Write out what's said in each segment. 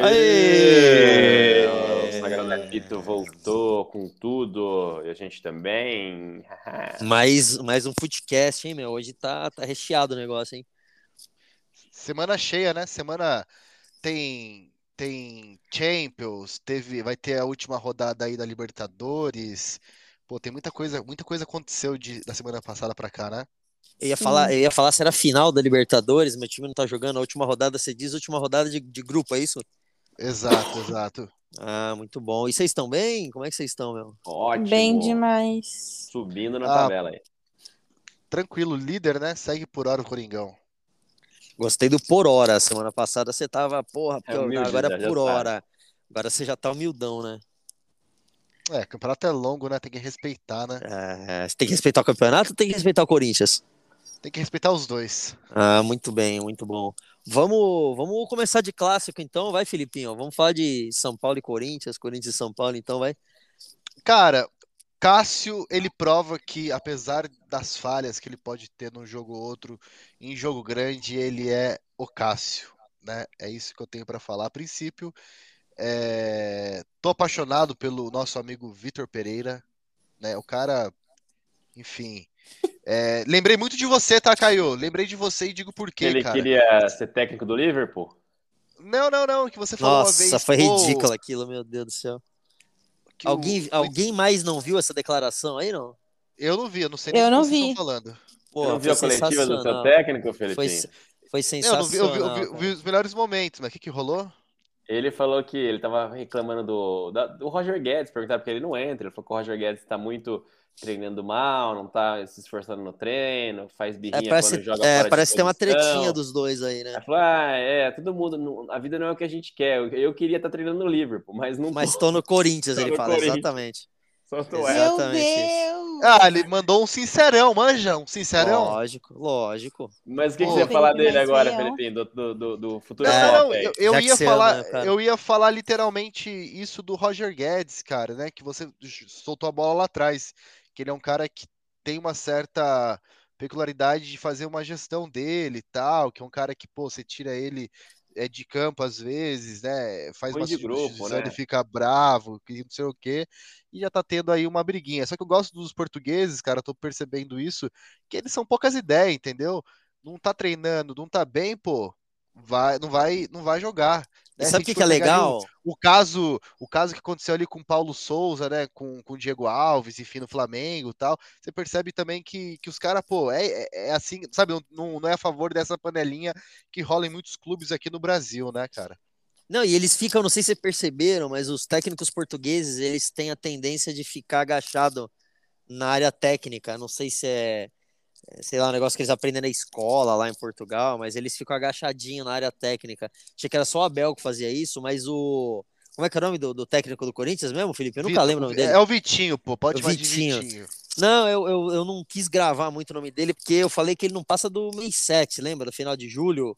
Aê! O Sagrado voltou com tudo, e a gente também. mais, mais um footcast, hein, meu? Hoje tá, tá recheado o negócio, hein? Semana cheia, né? Semana tem tem Champions, teve, vai ter a última rodada aí da Libertadores. Pô, tem muita coisa, muita coisa aconteceu de, da semana passada para cá, né? Eu ia, falar, eu ia falar se era final da Libertadores, meu time não tá jogando a última rodada, você diz última rodada de, de grupo, é isso? Exato, exato. Ah, muito bom. E vocês estão bem? Como é que vocês estão, meu? Ótimo. Bem demais. Subindo na Ah, tabela aí. Tranquilo, líder, né? Segue por hora o Coringão. Gostei do por hora. Semana passada você tava, porra, É humilde, agora é por sabe. tá. hora. Agora você já tá humildão, né? É, campeonato é longo, né? Tem que respeitar, né? É, você tem que respeitar o campeonato ou tem que respeitar o Corinthians? Tem que respeitar os dois. Ah, muito bem, muito bom. Vamos, vamos começar de clássico então, vai, Filipinho? Vamos falar de São Paulo e Corinthians, Corinthians e São Paulo, então vai. Cara, Cássio, ele prova que, apesar das falhas que ele pode ter num jogo ou outro, em jogo grande, ele é o Cássio, né? É isso que eu tenho para falar. A princípio, é... tô apaixonado pelo nosso amigo Vitor Pereira, né? O cara, enfim. É, Lembrei muito de você, tá, Caio? Lembrei de você e digo por quê, Ele cara. queria ser técnico do Liverpool? Não, não, não, que você falou uma Nossa, vez. foi pô, ridículo aquilo, meu Deus do céu. que o- Alguém, alguém mais não viu essa declaração aí, não? Eu não vi, eu não sei nem Eu o que não vocês vi. estão falando. Pô, Você não viu a foi coletiva do seu sensacional. técnico, Foi, Felipinho? foi Eu não vi, eu vi, eu vi- sensacional. eu vi os melhores momentos, mas o que que rolou? Ele falou que ele tava reclamando do, da- do Roger Guedes, perguntaram porque ele não entra. Ele falou que o Roger Guedes tá muito treinando mal, não tá se esforçando no treino, faz birrinha É, parece, quando joga é, fora de parece ter uma posição. tretinha dos dois aí, né? Aí falou, ah, é, todo mundo, a vida não é o que a gente quer. Eu, queria estar treinando no Liverpool, mas não Mas tô. no Corinthians, Tô ele no fala, Corinthians. exatamente. Só tô Exato. essa. Meu Exatamente Deus! Ah, ele mandou um sincerão, manja, um sincerão. Lógico, lógico. Mas o que, que você ia falar Felipe, dele agora. Felipinho, do, do, do, do futuro Não, não, eu, eu ia falar, eu ia falar literalmente isso do Roger Guedes, cara, né? Que você soltou a bola lá atrás, que ele é um cara que tem uma certa peculiaridade de fazer uma gestão dele e tal, que é um cara que, pô, você tira ele é de campo às vezes, né? Faz Põe uma de grupo, né? ele fica bravo, que não sei o quê, e já tá tendo aí uma briguinha. Só que eu gosto dos portugueses, cara, tô percebendo isso, que eles são poucas ideias, entendeu? Não tá treinando, não tá bem, pô, vai, não vai, não vai jogar. Né? Sabe o que, que é ali o- legal? o caso, o caso que aconteceu ali com o Paulo Souza, né, com, com o Diego Alves, enfim, no Flamengo tal, você percebe também que, que os caras, pô, é, é, é assim, sabe, não, não é a favor dessa panelinha que rola em muitos clubes aqui no Brasil, né, cara? Não, e eles ficam, não sei se vocês perceberam, mas os técnicos portugueses, eles têm a tendência de ficar agachado na área técnica. Não sei se é, sei lá, um negócio que eles aprendem na escola lá em Portugal, mas eles ficam agachadinhos na área técnica. Achei que era só o Abel que fazia isso, mas o. Como é que é o nome do, do técnico do Corinthians mesmo, Felipe? Eu nunca Vitor- lembro o nome dele. É o Vitinho, pô, pode chamar Vitinho. de Vitinho. Não, eu, eu, eu não quis gravar muito o nome dele, porque eu falei que ele não passa do mês 7, lembra? Do final de julho.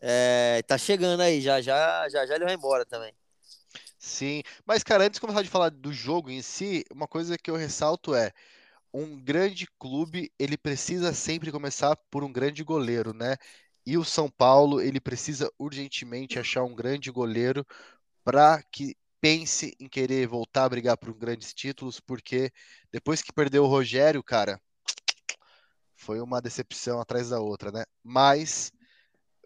É, tá chegando aí, já já, já já ele vai embora também. Sim, mas cara, antes de começar de falar do jogo em si, uma coisa que eu ressalto é um grande clube, ele precisa sempre começar por um grande goleiro, né? E o São Paulo, ele precisa urgentemente achar um grande goleiro para que pense em querer voltar a brigar por grandes títulos, porque depois que perdeu o Rogério, cara, foi uma decepção atrás da outra, né? Mas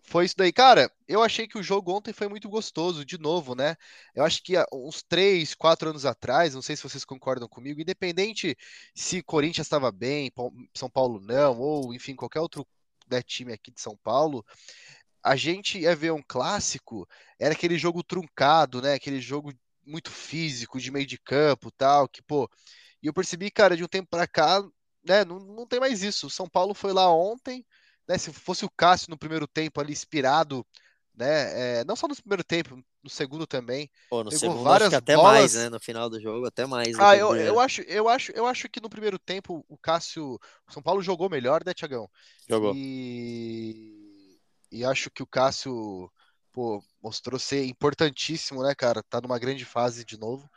foi isso daí. Cara, eu achei que o jogo ontem foi muito gostoso, de novo, né? Eu acho que uns três, quatro anos atrás, não sei se vocês concordam comigo, independente se Corinthians estava bem, São Paulo não, ou enfim, qualquer outro né, time aqui de São Paulo, a gente ia ver um clássico, era aquele jogo truncado, né? Aquele jogo muito físico, de meio de campo, tal, que, pô, e eu percebi, cara, de um tempo pra cá, né, não, não tem mais isso. São Paulo foi lá ontem, né? Se fosse o Cássio no primeiro tempo ali inspirado, né? é, não só no primeiro tempo, no segundo também. Pô, no segundo várias acho que até bolas. mais, né? No final do jogo, até mais. Ah, eu, eu acho, eu acho, eu acho que no primeiro tempo o Cássio, o São Paulo jogou melhor, né, Tiagão? Jogou. E, e acho que o Cássio, pô, mostrou ser importantíssimo, né, cara? Tá numa grande fase de novo.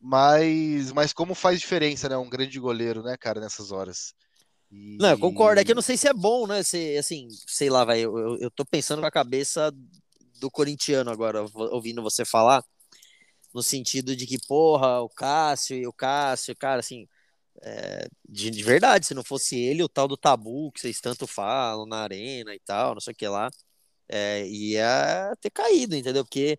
Mas, mas como faz diferença, né? Um grande goleiro, né, cara, nessas horas. E- Não, eu concordo. É que eu não sei se é bom, né? Se, assim, sei lá, vai. Eu, eu, eu tô pensando com a cabeça do corintiano agora, ouvindo você falar, no sentido de que, porra, o Cássio e o Cássio, cara, assim, é, de, de, verdade, se não fosse ele, o tal do tabu que vocês tanto falam na arena e tal, não sei o que lá, é, ia ter caído, entendeu? Porque,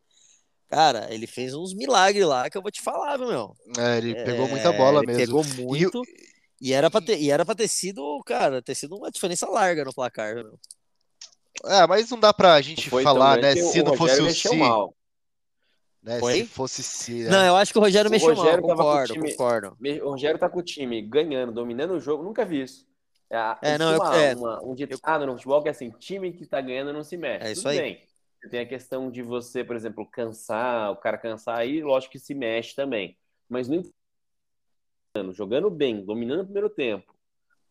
cara, ele fez uns milagres lá que eu vou te falar, viu, meu? É, ele pegou muita bola mesmo. Pegou muito. E, e era pra ter, e era pra ter sido, cara, ter sido uma diferença larga no placar, viu, meu? É, mas não dá pra gente Foi falar, né? Se não fosse o Si. Mal. Né, se fosse Si. Né? Não, eu acho que o Rogério o mexeu Rogério mal, concordo, time, concordo. O Rogério tá com o time ganhando, dominando o jogo, nunca vi isso. É, é não, uma, eu, é, uma, um ditado eu... no futebol que é assim, time que tá ganhando não se mexe. É isso Tudo aí. Bem. Tem a questão de você, por exemplo, cansar, o cara cansar aí, lógico que se mexe também. Mas no jogando bem, dominando o primeiro tempo.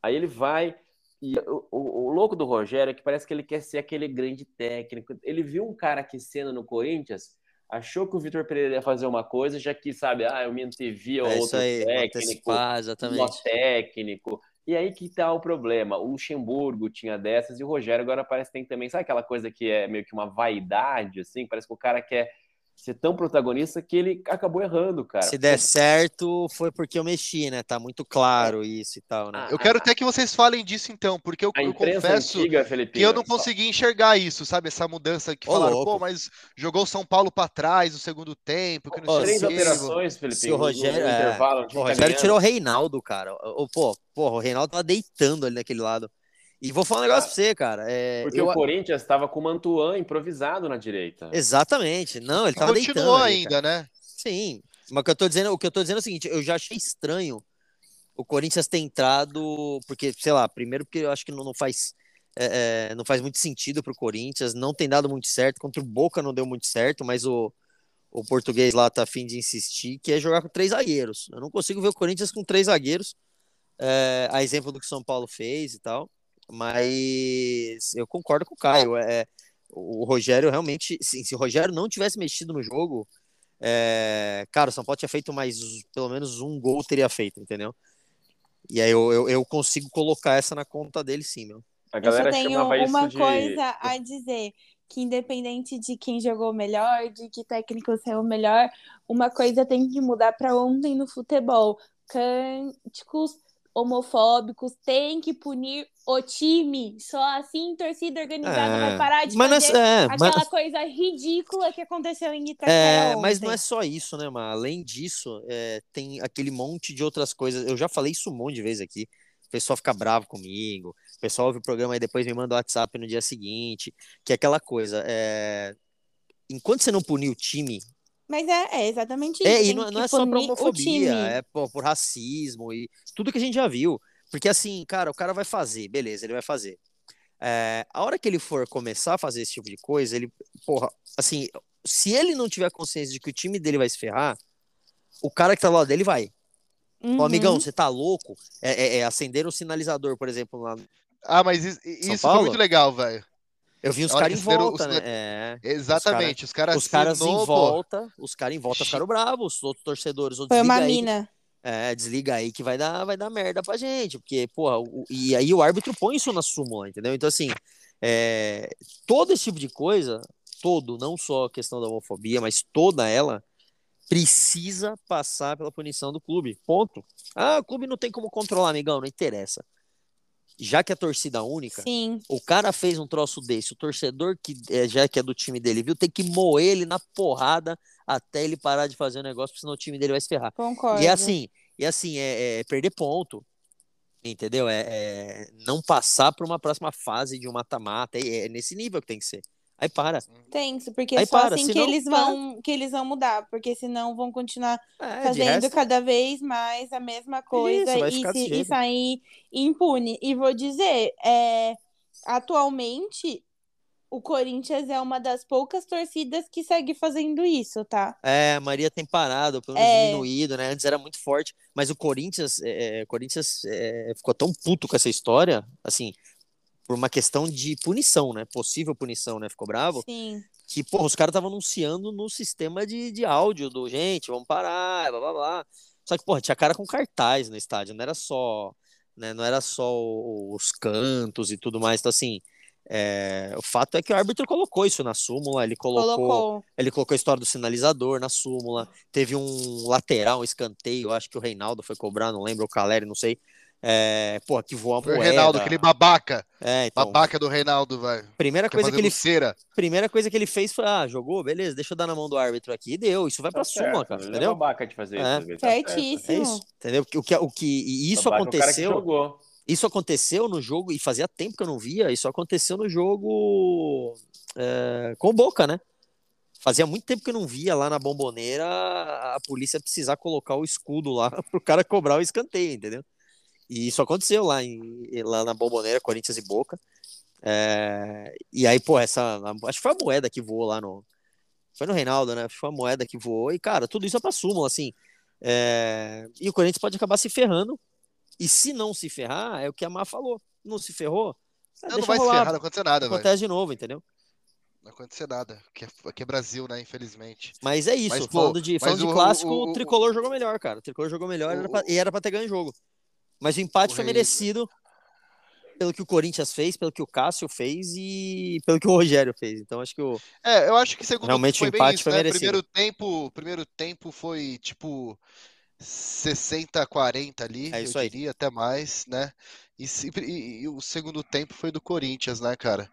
Aí ele vai, e o, o, o, louco do Rogério é que parece que ele quer ser aquele grande técnico. Ele viu um cara aquecendo no Corinthians, achou que o Vitor Pereira ia fazer uma coisa, já que, sabe, ah, eu me antevia é outro aí, técnico, exatamente. técnico. E aí que tá o problema. O Luxemburgo tinha dessas e o Rogério agora parece que tem também, sabe aquela coisa que é meio que uma vaidade, assim? Parece que o cara quer ser tão protagonista que ele acabou errando, cara. Se der certo, foi porque eu mexi, né? Tá muito claro isso e tal, né? Eu quero até que vocês falem disso então, porque eu, eu confesso antiga, que eu não consegui enxergar isso, sabe? Essa mudança que Ô, falaram, louco. pô, mas jogou o São Paulo para trás no segundo tempo, que não Ô, Três operações, Felipe. Se o Rogério, é, o Rogério tirou o Reinaldo, cara. O, pô, porra, o Reinaldo tava deitando ali naquele lado. E vou falar um negócio pra você, cara. É, Porque eu... o Corinthians estava com o Mantuan improvisado na direita. Exatamente. Não, ele tava Continuou deitando. Continuou ainda, né? Sim. Mas o que eu tô dizendo, o que eu tô dizendo é o seguinte, eu já achei estranho o Corinthians ter entrado, porque, sei lá, primeiro porque eu acho que não, não faz. É, é, não faz muito sentido pro Corinthians, não tem dado muito certo, contra o Boca não deu muito certo, mas o, o português lá tá afim de insistir, que é jogar com três zagueiros. Eu não consigo ver o Corinthians com três zagueiros, é, a exemplo do que o São Paulo fez e tal. Mas eu concordo com o Caio. É, o Rogério realmente, sim, se o Rogério não tivesse mexido no jogo, é, cara, o São Paulo tinha feito mais, pelo menos um gol teria feito, entendeu? E aí eu, eu, eu consigo colocar essa na conta dele, sim, meu. A galera eu só tenho uma coisa a dizer que independente de quem jogou melhor, de que técnico saiu melhor, uma coisa tem que mudar para ontem no futebol. Cânticos homofóbicos, tem que punir o time. Só assim torcida organizada é, vai parar de fazer é, aquela mas... coisa ridícula que aconteceu em Itaquera É, mas não é só isso, né, Mas Além disso, é, tem aquele monte de outras coisas. Eu já falei isso um monte de vezes aqui. O pessoal fica bravo comigo. O pessoal ouve o programa e depois me manda o WhatsApp no dia seguinte. Que é aquela coisa. É... Enquanto você não punir o time mas é, é exatamente é, isso. É, e não, não é só por homofobia, é por, por, racismo e tudo que a gente já viu. Porque assim, cara, o cara vai fazer, beleza, ele vai fazer. É, a hora que ele for começar a fazer esse tipo de coisa, ele, porra, assim, se ele não tiver consciência de que o time dele vai se ferrar, o cara que tá lá dele vai. Uhum. Ô, amigão, você tá louco? É, é, é, acender um sinalizador, por exemplo, lá. Ah, mas isso, isso foi muito legal, velho. Eu vi os caras em volta, os... né? É, Exatamente, os caras os caras em volta, os caras em volta ficaram bravos, os outros torcedores, Foi uma mina. É, desliga aí que vai dar, vai dar merda pra gente, porque, porra, o, e aí o árbitro põe isso na súmula, entendeu? Então, assim, é, todo esse tipo de coisa, todo, não só a questão da homofobia, mas toda ela, precisa passar pela punição do clube, ponto. Ah, o clube não tem como controlar, amigão, não interessa já que é torcida única, Sim. o cara fez um troço desse, o torcedor que é, já que é do time dele, viu, tem que moer ele na porrada até ele parar de fazer o negócio, senão o time dele vai se ferrar. Concordo. E é assim, e assim é, é perder ponto, entendeu? É, é não passar para uma próxima fase de um mata-mata, é, é nesse nível que tem que ser. Aí para. Tenso, porque Aí só para, assim senão, que eles vão que eles vão mudar, porque senão vão continuar é, fazendo resto... cada vez mais a mesma coisa Isso, e, se, e, sair impune. E vou dizer, é, atualmente o Corinthians é uma das poucas torcidas que segue fazendo isso, tá? É, a Maria tem parado, pelo menos é... diminuído, né? Antes era muito forte, mas o Corinthians, é, Corinthians é, ficou tão puto com essa história, assim, por uma questão de punição, né? Possível punição, né? Ficou bravo? Sim. Que, porra, os caras estavam anunciando no sistema de, de áudio do gente, vamos parar, blá blá blá. Só que, porra, tinha cara com cartaz no estádio, não era só, né? Não era só os cantos e tudo mais. Então, assim, É, o fato é que o árbitro colocou isso na súmula, ele colocou, colocou, ele colocou a história do sinalizador na súmula, teve um lateral, um escanteio, acho que o Reinaldo foi cobrar, não lembro, o Caleri, não sei. É, pô, que voou a moeda. O Reinaldo, aquele babaca. É, então, babaca do Reinaldo, velho. Primeira coisa que ele cera. Primeira coisa que ele fez foi, ah, jogou, beleza, deixa eu dar na mão do árbitro aqui, e deu. Isso vai tá pra certo, súmula, cara, entendeu? É babaca de fazer é. isso. Tá Certíssimo. É isso, entendeu? O que, o que, e isso babaca aconteceu. É o cara que jogou. Isso aconteceu no jogo, e fazia tempo que eu não via, isso aconteceu no jogo é, com o Boca, né? Fazia muito tempo que eu não via lá na bomboneira a polícia precisar colocar o escudo lá pro cara cobrar o escanteio, entendeu? E isso aconteceu lá, em, lá na bomboneira, Corinthians e Boca. É, e aí, pô, essa. Acho que foi a moeda que voou lá no. Foi no Reinaldo, né? Foi a moeda que voou. E, cara, tudo isso é pra súmula, assim. É, e o Corinthians pode acabar se ferrando e se não se ferrar, é o que a Má falou. Não se ferrou? Não, não vai rolar. se ferrar, não acontece nada. Acontece véio. de novo, entendeu? Não acontece nada. Aqui é, aqui é Brasil, né? Infelizmente. Mas é isso. Mas, falando pô, de, falando de o, clássico, o, o, o, Tricolor jogou melhor, cara. O Tricolor jogou melhor era pra, e era pra ter ganho o jogo. Mas o empate foi merecido pelo que o Corinthians fez, pelo que o Cássio fez e pelo que o Rogério fez. Então acho que o É, eu acho que segundo realmente o empate isso, foi né? merecido. Primeiro tempo, primeiro tempo foi tipo 60 a 40 ali, é isso eu diria, aí. até mais, né? E, e, e, o segundo tempo foi do Corinthians, né, cara?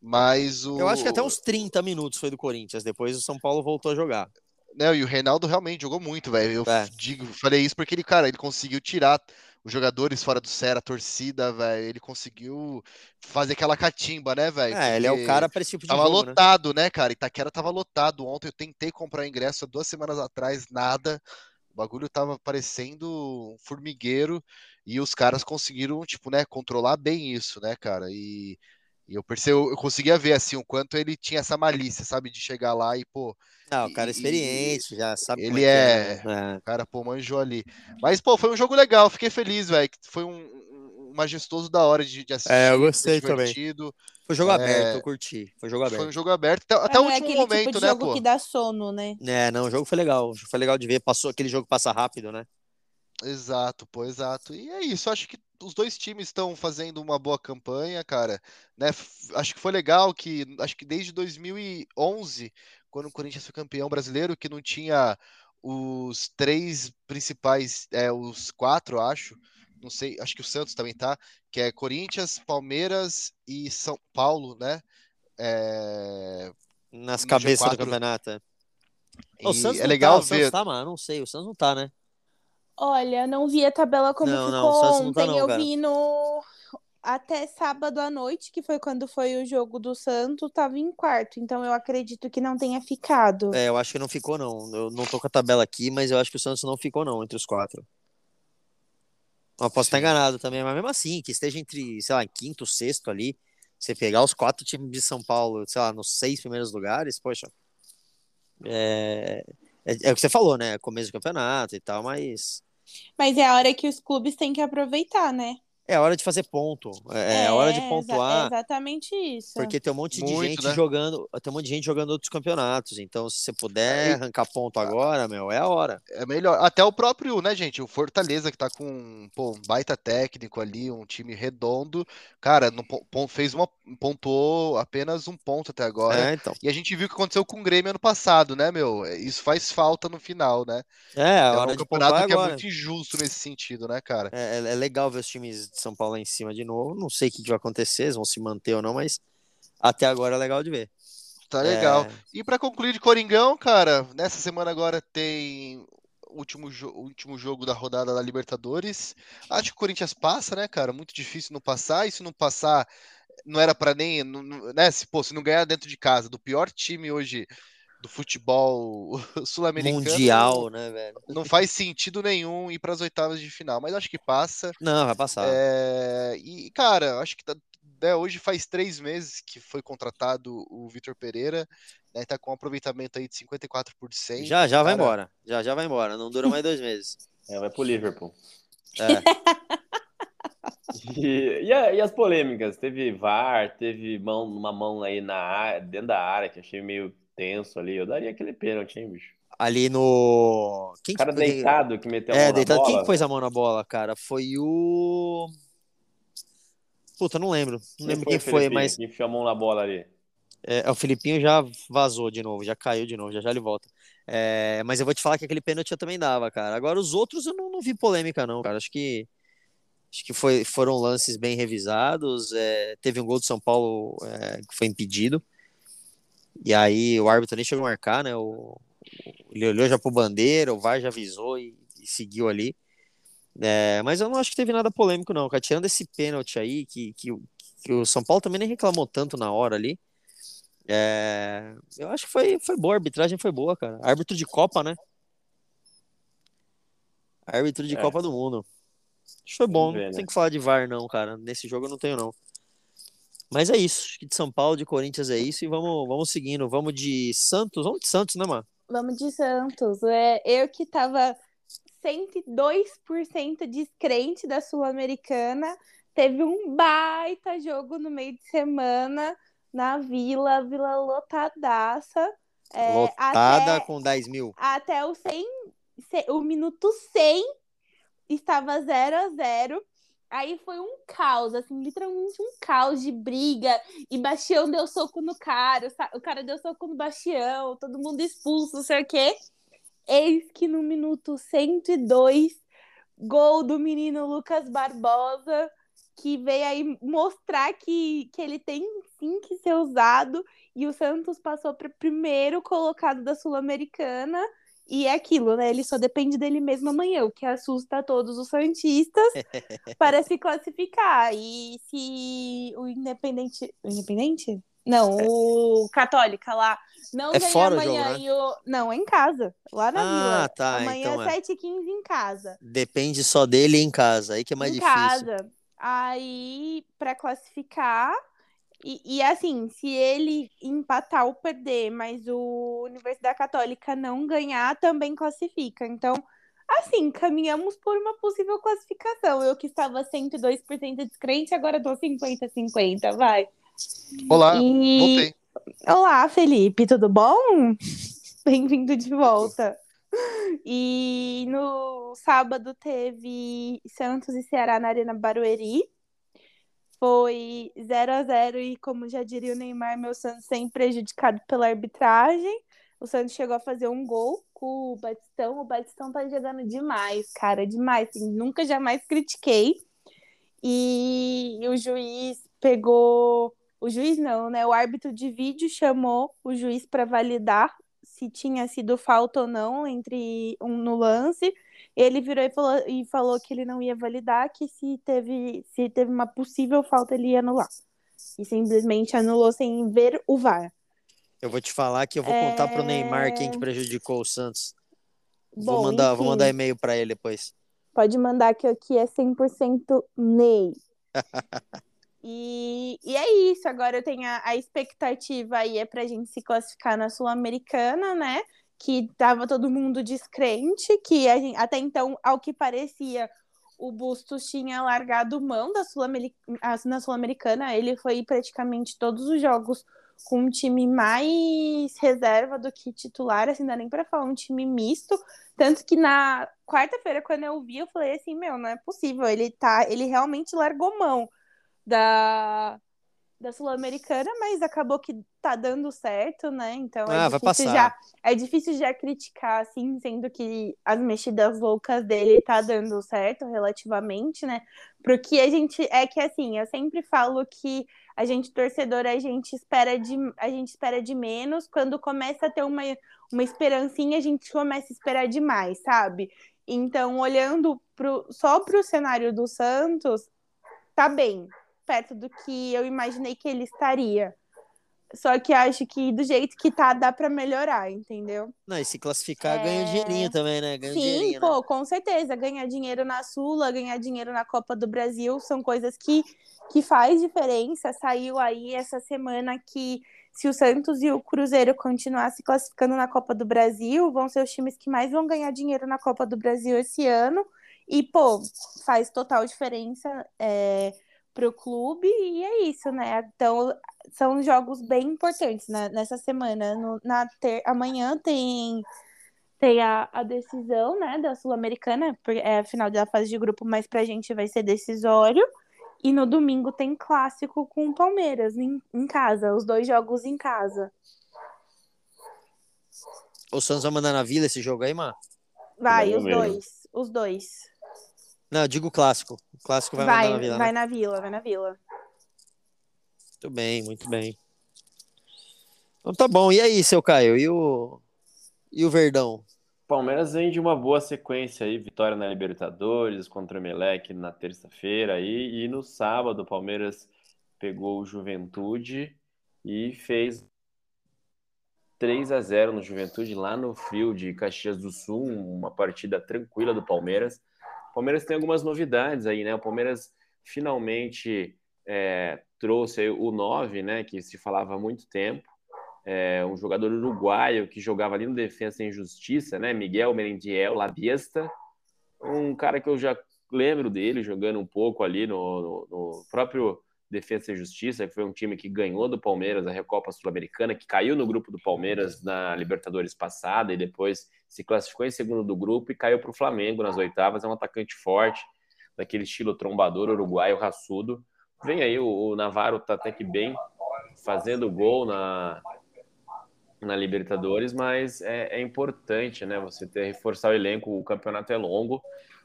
Mas o. Eu acho que até uns 30 minutos foi do Corinthians, depois o São Paulo voltou a jogar. Não, e o Reinaldo realmente jogou muito, velho. Eu é. digo, falei isso porque ele, cara, ele conseguiu tirar os jogadores fora do sério, a torcida, velho. Ele conseguiu fazer aquela catimba, né, velho? É, ele é o cara para esse tipo de Tava jogo, né? lotado, né? né, cara? Itaquera tava lotado. Ontem eu tentei comprar ingresso há duas semanas atrás, nada. O bagulho tava parecendo um formigueiro e os caras conseguiram, tipo, né, controlar bem isso, né, cara? E, e eu percebo, eu conseguia ver assim o quanto ele tinha essa malícia, sabe, de chegar lá e pô. Não, o cara é experiente, já sabe. Ele é, é, né? é, cara, pô, manjou ali. Mas pô, foi um jogo legal, fiquei feliz, velho. Foi um, um majestoso da hora de, de assistir. É, eu gostei também. Foi jogo é... aberto, eu curti. Foi jogo aberto. Foi um jogo aberto até, até o último é momento, tipo de né, jogo pô? que dá sono, né? É, não, o jogo foi legal. Foi legal de ver. Passou aquele jogo passa rápido, né? Exato, pô, exato. E é isso, acho que os dois times estão fazendo uma boa campanha, cara, né? Acho que foi legal que acho que desde 2011, quando o Corinthians foi campeão brasileiro, que não tinha os três principais, é, os quatro, acho, não sei, acho que o Santos também tá, que é Corinthians, Palmeiras e São Paulo, né? É... Nas cabeças do campeonato. É. O Santos é legal tá, ver. O Santos tá, mano, não sei, o Santos não tá, né? Olha, não vi a tabela como não, ficou não, ontem. Tá não, eu vi no até sábado à noite, que foi quando foi o jogo do Santos, tava em quarto. Então eu acredito que não tenha ficado. É, eu acho que não ficou, não. Eu não tô com a tabela aqui, mas eu acho que o Santos não ficou, não, entre os quatro. Eu posso estar enganado também, mas mesmo assim, que esteja entre, sei lá, quinto, sexto ali, você pegar os quatro times de São Paulo, sei lá, nos seis primeiros lugares, poxa. É, é, é o que você falou, né? Começo do campeonato e tal, mas. Mas é a hora que os clubes têm que aproveitar, né? É hora de fazer ponto. É, é hora de pontuar. É exatamente isso. Porque tem um monte de Muito, gente né? jogando. Tem um monte de gente jogando outros campeonatos. Então, se você puder é, arrancar ponto agora, meu, é a hora. É melhor. Até o próprio, né, gente? O Fortaleza, que tá com pô, um baita técnico ali, um time redondo. Cara, não, fez uma. pontuou apenas um ponto até agora. É, então. E a gente viu o que aconteceu com o Grêmio ano passado, né, meu? Isso faz falta no final, né? É, é um de campeonato que é muito injusto nesse sentido, né, cara? É, é, é legal ver os times são Paulo lá em cima de novo. Não sei o que vai acontecer, se vão se manter ou não, mas até agora é legal de ver. Tá legal. É... E para concluir de Coringão, cara, nessa semana agora tem o último, o último jogo da rodada da Libertadores. Acho que o Corinthians passa, né, cara? Muito difícil não passar. E se não passar, não era para nem. né? Se, pô, se não ganhar dentro de casa do pior time hoje do futebol sul-americano. Mundial, né, velho? Não faz sentido nenhum ir para as oitavas de final, mas acho que passa. Não, vai passar. É... E, cara, acho que tá... né, hoje faz três meses que foi contratado o Vitor Pereira, né? Tá com um aproveitamento aí de 54%. Já, já cara... vai embora. Já, já vai embora. Não dura mais dois meses. É, vai pro Liverpool. É. E, e, a, e, as polêmicas? Teve VAR, teve mão, uma mão aí na área, dentro da área, que achei meio tenso ali. Eu daria aquele pênalti, hein, bicho? Ali no. Quem o cara que... deitado que meteu a é, mão deitado. na bola. Quem pôs a mão na bola, cara? Foi o. Puta, não lembro. Não lembro quem foi, mas. Quem chamou na bola ali? É, o Filipinho já vazou de novo, já caiu de novo, já já ele volta. É, mas eu vou te falar que aquele pênalti eu também dava, cara. Agora os outros eu não, não vi polêmica, não, cara. Acho que acho que foi, foram lances bem revisados. É, teve um gol do São Paulo é, que foi impedido. E aí o árbitro nem chegou a marcar, né? O, ele olhou já pro bandeira, o VAR já avisou e, e seguiu ali. É, mas eu não acho que teve nada polêmico, não, cara. Tirando esse pênalti aí, que, que, que o São Paulo também nem reclamou tanto na hora ali. É, eu acho que foi, foi boa, a arbitragem foi boa, cara. Árbitro de Copa, né? Árbitro de é. Copa do Mundo. Acho que foi bom. Ver, não né? tem que falar de VAR, não, cara. Nesse jogo eu não tenho, não. Mas é isso. Acho que de São Paulo, de Corinthians é isso. E vamos, vamos seguindo. Vamos de Santos. Vamos de Santos, né, mano? Vamos de Santos. É, eu que tava 102% descrente da Sul-Americana. Teve um baita jogo no meio de semana na Vila, Vila lotadaça. É, Lotada até, com 10 mil. Até o 100, o minuto 100 estava 0 a 0 Aí foi um caos, assim, literalmente um caos de briga. E Bastião deu soco no cara, o cara deu soco no Bastião, todo mundo expulso, não sei o quê. Eis que no minuto 102, gol do menino Lucas Barbosa, que veio aí mostrar que, que ele tem sim que ser usado. E o Santos passou para primeiro colocado da Sul-Americana e é aquilo, né? Ele só depende dele mesmo amanhã, o que assusta todos os Santistas para se classificar. E se o Independente. O Independente? Não, é. o Católica lá não é fora amanhã. O jogo, né? o... Não, é em casa. Lá na ah, Vila. Tá, amanhã então é 7h15 em casa. Depende só dele em casa. Aí que é mais em difícil. Casa. Aí, para classificar, e, e, assim, se ele empatar ou perder, mas o Universidade Católica não ganhar, também classifica. Então, assim, caminhamos por uma possível classificação. Eu que estava 102% descrente, agora tô 50-50, vai. Olá, e... voltei. Olá, Felipe, tudo bom? Bem-vindo de volta. E no sábado teve Santos e Ceará na Arena Barueri foi 0 a 0 e, como já diria o Neymar, meu Santos sempre prejudicado pela arbitragem. O Santos chegou a fazer um gol com o Batistão. O Batistão tá jogando demais, cara, demais. Assim, nunca jamais critiquei. E o juiz pegou. O juiz não, né? O árbitro de vídeo chamou o juiz para validar se tinha sido falta ou não entre um no lance. Ele virou e falou, e falou que ele não ia validar, que se teve, se teve uma possível falta, ele ia anular. E simplesmente anulou sem ver o VAR. Eu vou te falar que eu vou é... contar pro Neymar quem que prejudicou o Santos. Bom, vou mandar, vou mandar e-mail para ele depois. Pode mandar que aqui é 100% Ney. e, e é isso. Agora eu tenho a, a expectativa aí é pra gente se classificar na Sul-Americana, né? Que estava todo mundo descrente, que gente, até então, ao que parecia, o Bustos tinha largado mão da Sul na Sul-Americana. Ele foi praticamente todos os jogos com um time mais reserva do que titular, assim, dá nem para falar um time misto. Tanto que na quarta-feira, quando eu vi, eu falei assim: meu, não é possível. Ele tá, ele realmente largou mão da, da Sul-Americana, mas acabou que tá dando certo, né? Então é ah, é difícil já é difícil já criticar assim, sendo que as mexidas loucas dele tá dando certo relativamente, né? Porque a gente é que assim, eu sempre falo que a gente torcedor, a gente espera de a gente espera de menos, quando começa a ter uma uma esperancinha, a gente começa a esperar demais, sabe? Então, olhando pro, só pro cenário do Santos, tá bem, perto do que eu imaginei que ele estaria. Só que acho que do jeito que tá, dá para melhorar, entendeu? Não, e se classificar, é... ganha dinheirinho também, né? Ganha Sim, né? pô, né? com certeza. Ganhar dinheiro na Sula, ganhar dinheiro na Copa do Brasil são coisas que, que faz diferença. Saiu aí essa semana que se o Santos e o Cruzeiro continuar se classificando na Copa do Brasil, vão ser os times que mais vão ganhar dinheiro na Copa do Brasil esse ano. E, pô, faz total diferença. É para o clube e é isso, né? Então são jogos bem importantes né? nessa semana. No, na ter... Amanhã tem tem a, a decisão né, da Sul-Americana, é a final da fase de grupo, mas para a gente vai ser decisório. E no domingo tem clássico com o Palmeiras em, em casa, os dois jogos em casa. O Santos vai mandar na Vila esse jogo aí, mano? Vai, os dois. Os dois. Não, eu digo clássico. O clássico vai, vai na Vila. Vai né? na Vila, vai na Vila. Muito bem, muito bem. Então tá bom. E aí, seu Caio? E o, e o Verdão? Palmeiras vem de uma boa sequência aí, vitória na Libertadores contra o Emelec na terça-feira aí, e no sábado o Palmeiras pegou o Juventude e fez 3 a 0 no Juventude lá no frio de Caxias do Sul, uma partida tranquila do Palmeiras. Palmeiras tem algumas novidades aí, né? O Palmeiras finalmente é, trouxe o 9, né, que se falava há muito tempo, é, um jogador uruguaio que jogava ali no Defensa em Justiça, né? Miguel Merendiel Labiesta, um cara que eu já lembro dele jogando um pouco ali no, no, no próprio Defensa e Justiça, que foi um time que ganhou do Palmeiras a Recopa Sul-Americana, que caiu no grupo do Palmeiras na Libertadores passada e depois se classificou em segundo do grupo e caiu para o Flamengo nas oitavas. É um atacante forte, daquele estilo trombador uruguaio raçudo. Vem aí, o, o Navarro tá até que bem, fazendo gol na, na Libertadores, mas é, é, importante, né? Você ter reforçar o elenco, o campeonato é longo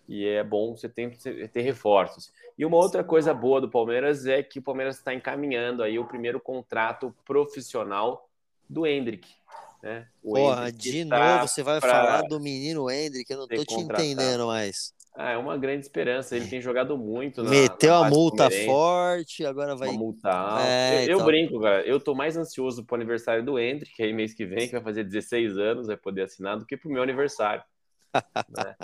e é bom você ter, ter reforços. E uma outra coisa boa do Palmeiras é que o Palmeiras está encaminhando aí o primeiro contrato profissional do Hendrick. Né? O Porra, Hendrick de tá novo você vai falar do menino Hendrick, eu não tô te entendendo mais. Ah, é uma grande esperança. Ele tem jogado muito. Na, Meteu na a multa forte, agora vai. Uma multa alta. É, eu, então... eu, brinco, cara. Eu tô mais ansioso pro aniversário do Hendrick, aí mês que vem, que vai fazer 16 anos, vai poder assinar, do que pro meu aniversário. né?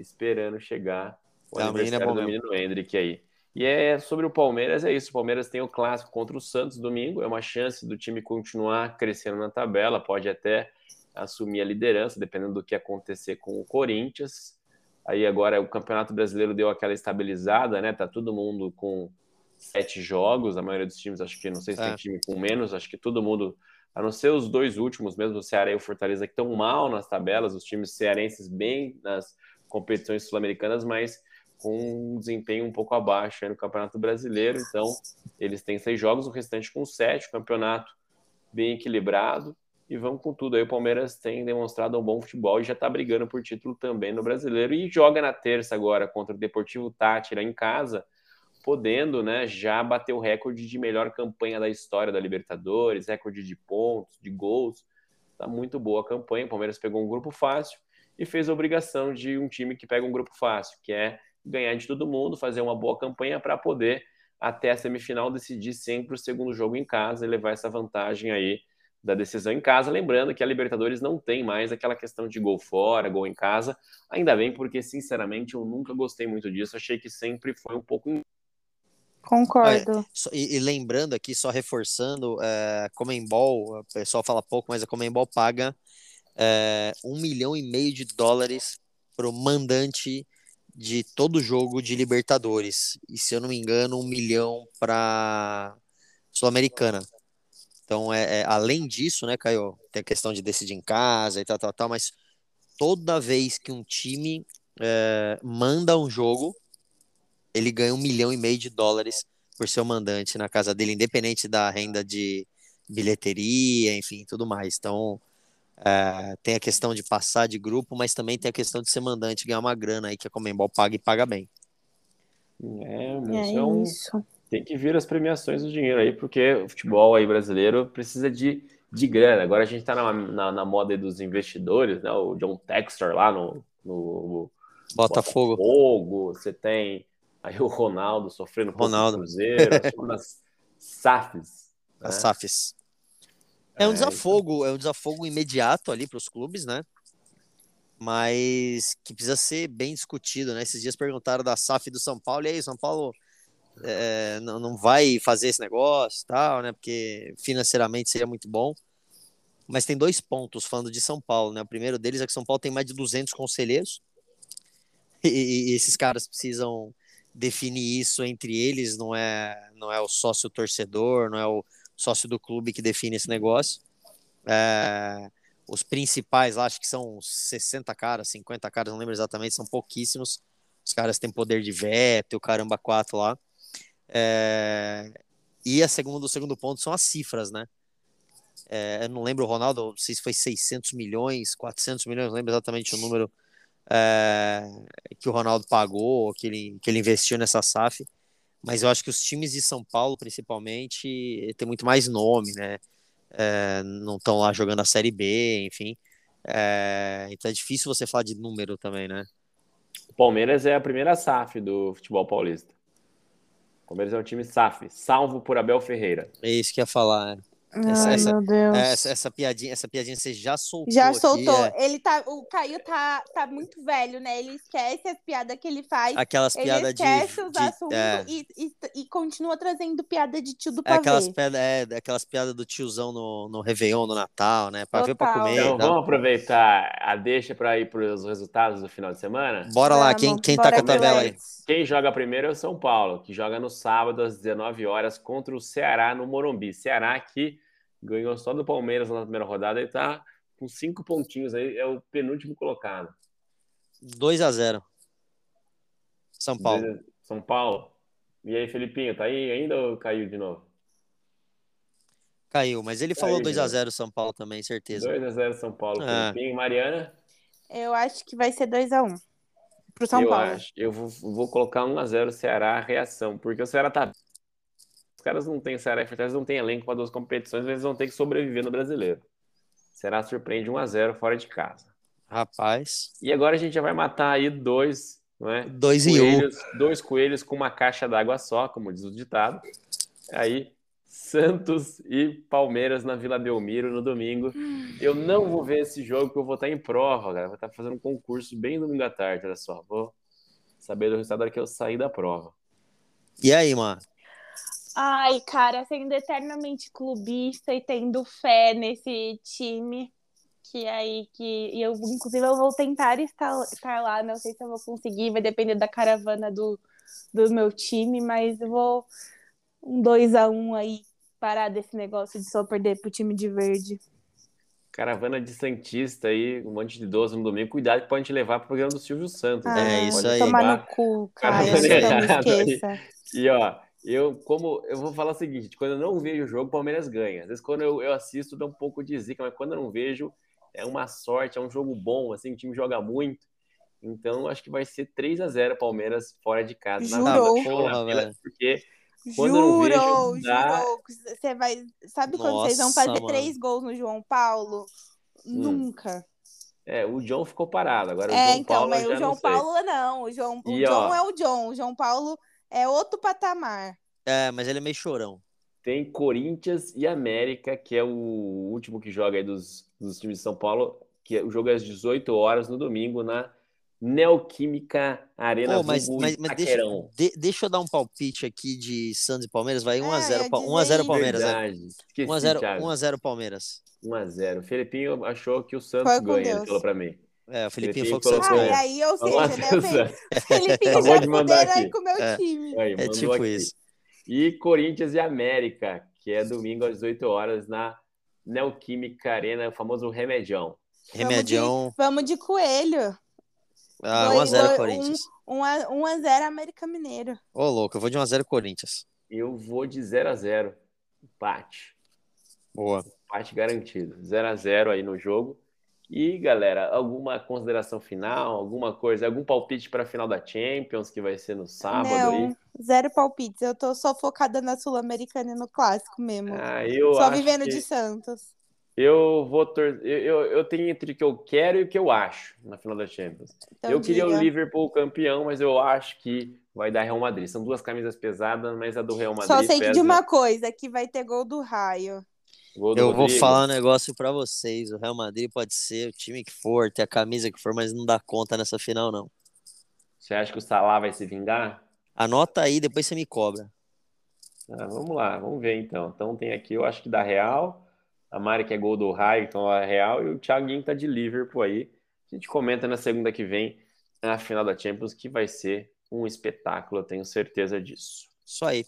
Esperando chegar o aniversário é do menino Hendrick aí. E é sobre o Palmeiras, é isso. O Palmeiras tem o clássico contra o Santos domingo. É uma chance do time continuar crescendo na tabela, pode até assumir a liderança, dependendo do que acontecer com o Corinthians. Aí agora o Campeonato Brasileiro deu aquela estabilizada, né? Tá todo mundo com sete jogos, a maioria dos times, acho que não sei se é. tem time com menos, acho que todo mundo, a não ser os dois últimos, mesmo o Ceará e o Fortaleza, que estão mal nas tabelas, os times cearenses bem nas competições sul-americanas, mas com um desempenho um pouco abaixo no Campeonato Brasileiro. Então, eles têm seis jogos, o restante com sete, campeonato bem equilibrado e vamos com tudo. Aí o Palmeiras tem demonstrado um bom futebol e já está brigando por título também no Brasileiro e joga na terça agora contra o Deportivo Tátira em casa, podendo, né, já bater o recorde de melhor campanha da história da Libertadores, recorde de pontos, de gols. Tá muito boa a campanha. O Palmeiras pegou um grupo fácil e fez a obrigação de um time que pega um grupo fácil, que é ganhar de todo mundo, fazer uma boa campanha para poder até a semifinal decidir sempre o segundo jogo em casa e levar essa vantagem aí da decisão em casa. Lembrando que a Libertadores não tem mais aquela questão de gol fora, gol em casa. Ainda bem, porque sinceramente eu nunca gostei muito disso. Achei que sempre foi um pouco. Concordo. É, e, e, lembrando aqui, só reforçando, é, Comembol, o pessoal fala pouco, mas a Comembol paga é, um milhão e meio de dólares para o mandante de todo jogo de Libertadores. E se eu não me engano, um milhão para Sul-Americana. Então, é, é, além disso, né, Caio, tem a questão de decidir em casa e tal, tal, tal, mas toda vez que um time é, manda um jogo, ele ganha um milhão e meio de dólares por ser o mandante na casa dele, independente da renda de bilheteria, enfim, tudo mais. Então, é, tem a questão de passar de grupo, mas também tem a questão de ser mandante, ganhar uma grana aí que a Comembol paga e paga bem. É, é, é um... isso tem que vir as premiações do dinheiro aí, porque o futebol aí brasileiro precisa de, de grana. Agora a gente está na, na, na, moda dos investidores, né? O John Textor lá no, no Botafogo. Botafogo. Você tem aí o Ronaldo sofrendo com o Cruzeiro, as SAFs. Né? As SAFs. É um é, desafogo, é um desafogo imediato ali para os clubes, né? Mas que precisa ser bem discutido, né? Esses dias perguntaram da SAF do São Paulo, e aí, São Paulo é, não, não vai fazer esse negócio tal, né? Porque financeiramente seria muito bom. Mas tem dois pontos falando de São Paulo, né? O primeiro deles é que São Paulo tem mais de 200 conselheiros e, e esses caras precisam definir isso entre eles, não é, não é o sócio torcedor, não é o sócio do clube que define esse negócio. É, os principais acho que são 60 caras, 50 caras, não lembro exatamente, são pouquíssimos. Os caras têm poder de veto, o caramba, quatro lá. É... E a segunda, o segundo ponto são as cifras, né? É, eu não lembro Ronaldo, não sei se foi 600 milhões, 400 milhões, não lembro exatamente o número é, que o Ronaldo pagou, que ele, que ele investiu nessa SAF. Mas eu acho que os times de São Paulo, principalmente, tem muito mais nome, né? É, não estão lá jogando a Série B, enfim. É, então é difícil você falar de número também, né? O Palmeiras é a primeira SAF do futebol paulista. O Palmeiras é um time SAF, salvo por Abel Ferreira. É isso que ia falar. É. Essa, Ai, essa, meu Deus. Essa, essa, piadinha, essa piadinha você já soltou. Já soltou. Aqui, é... Ele tá, o Caio tá, tá muito velho, né? Ele esquece as piadas que ele faz. Aquelas piadas de. esquece os de, assuntos é... e, e, e, continua trazendo piada de tio do pavê. Aquelas, piada, é, aquelas piadas do tiozão no, no Réveillon, no Natal, né? Pra Total. ver pra comer. Então, vamos aproveitar a deixa pra ir pros resultados do final de semana? Bora lá, quem, quem tá com a tabela aí? Quem joga primeiro é o São Paulo, que joga no sábado às 19 horas contra o Ceará no Morumbi. Ceará que ganhou só do Palmeiras na primeira rodada e tá com cinco pontinhos aí, é o penúltimo colocado. 2 a 0 São Paulo. São Paulo. E aí, Felipinho, tá aí ainda ou caiu de novo? Caiu, mas ele caiu falou 2 a 0 São Paulo também, certeza. 2 a 0 São Paulo. Ah. Felipinho, Mariana? Eu acho que vai ser 2 a 1 pro São eu Paulo. Acho. Eu vou, vou colocar 1 a 0 Ceará, reação, porque o Ceará tá os caras não têm Ceará e Fortaleza não têm elenco para duas competições, eles vão ter que sobreviver no brasileiro. Será surpreende 1 a 0 fora de casa. Rapaz. E agora a gente já vai matar aí dois, não é? Dois coelhos, um. Dois coelhos com uma caixa d'água só, como diz o ditado. Aí Santos e Palmeiras na Vila Belmiro no domingo. Eu não vou ver esse jogo porque eu vou estar em prova. Vou estar fazendo um concurso bem domingo à tarde, olha só. Vou saber do resultado hora que eu sair da prova. E aí, mano? Ai, cara, sendo eternamente clubista e tendo fé nesse time, que aí que eu inclusive eu vou tentar estar, estar lá, não sei se eu vou conseguir, vai depender da caravana do, do meu time, mas eu vou um 2 a 1 um aí parar desse negócio de só perder pro time de verde. Caravana de Santista aí, um monte de idoso no domingo. Cuidado que pode te levar pro programa do Silvio Santos. Ah, né? É isso aí. Tomar no cu, cara. Não esqueça. E ó, eu, como eu vou falar o seguinte: quando eu não vejo o jogo, o Palmeiras ganha. Às vezes, quando eu, eu assisto, dá um pouco de zica, mas quando eu não vejo, é uma sorte, é um jogo bom, assim, o time joga muito. Então, acho que vai ser 3 a 0 Palmeiras fora de casa. Jurou. Porra, velho. Porque quando jurou, eu vejo, dá... jurou. Você vai... Sabe quando Nossa, vocês vão fazer mano. três gols no João Paulo? Hum. Nunca. É, o John ficou parado. Agora é, o João então, Paulo mas o João não Paulo não. O João, o John é o John. O João Paulo é outro patamar. É, mas ele é meio chorão. Tem Corinthians e América, que é o último que joga aí dos, dos times de São Paulo, que é, o jogo é às 18 horas no domingo na Neoquímica Arena Pô, mas, mas, mas deixa, de, deixa eu dar um palpite aqui de Santos e Palmeiras, vai 1x0 é, 1x0 Palmeiras. Verdade. É. 1x0 Palmeiras. 1x0. O Felipinho achou que o Santos ganha, ele falou pra mim. É, o Felipinho, falou que o Santos. Ah, aí, ou seja, né, o Felipinho já fuderam aí com o meu é, time. Aí, é tipo aqui. isso. E Corinthians e América, que é domingo às 18 horas na Neoquímica Arena, o famoso Remedião. Remedião. Vamos de, vamos de coelho. Ah, 1x0 Corinthians. 1x0 América Mineiro. Ô, louco, eu vou de 1x0 Corinthians. Eu vou de 0x0. Empate. Boa. Empate garantido. 0x0 aí no jogo. E, galera, alguma consideração final, alguma coisa, algum palpite para a final da Champions, que vai ser no sábado Não, aí? Zero palpites. Eu tô só focada na Sul-Americana e no clássico mesmo. Ah, eu só vivendo que... de Santos. Eu vou tor... eu, eu, eu, tenho entre o que eu quero e o que eu acho na final da Champions. Então, eu queria o Liverpool campeão, mas eu acho que vai dar Real Madrid. São duas camisas pesadas, mas a do Real Madrid. Só sei pesa... de uma coisa: que vai ter gol do raio. Eu vou falar um negócio para vocês. O Real Madrid pode ser o time que for, ter a camisa que for, mas não dá conta nessa final, não. Você acha que o Salah vai se vingar? Anota aí, depois você me cobra. Ah, vamos lá, vamos ver então. Então tem aqui, eu acho que da Real. A Mari que é gol do Raio, então é Real. E o Thiaguinho tá de Liverpool aí. A gente comenta na segunda que vem, na final da Champions, que vai ser um espetáculo, eu tenho certeza disso. Isso aí.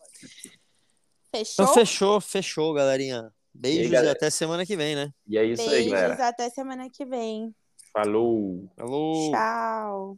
Fechou? Então fechou, fechou, galerinha. Beijos e, aí, e, até semana que vem, né? E é isso Beijos, aí, galera. Beijos, até semana que vem. Falou. Falou. Tchau.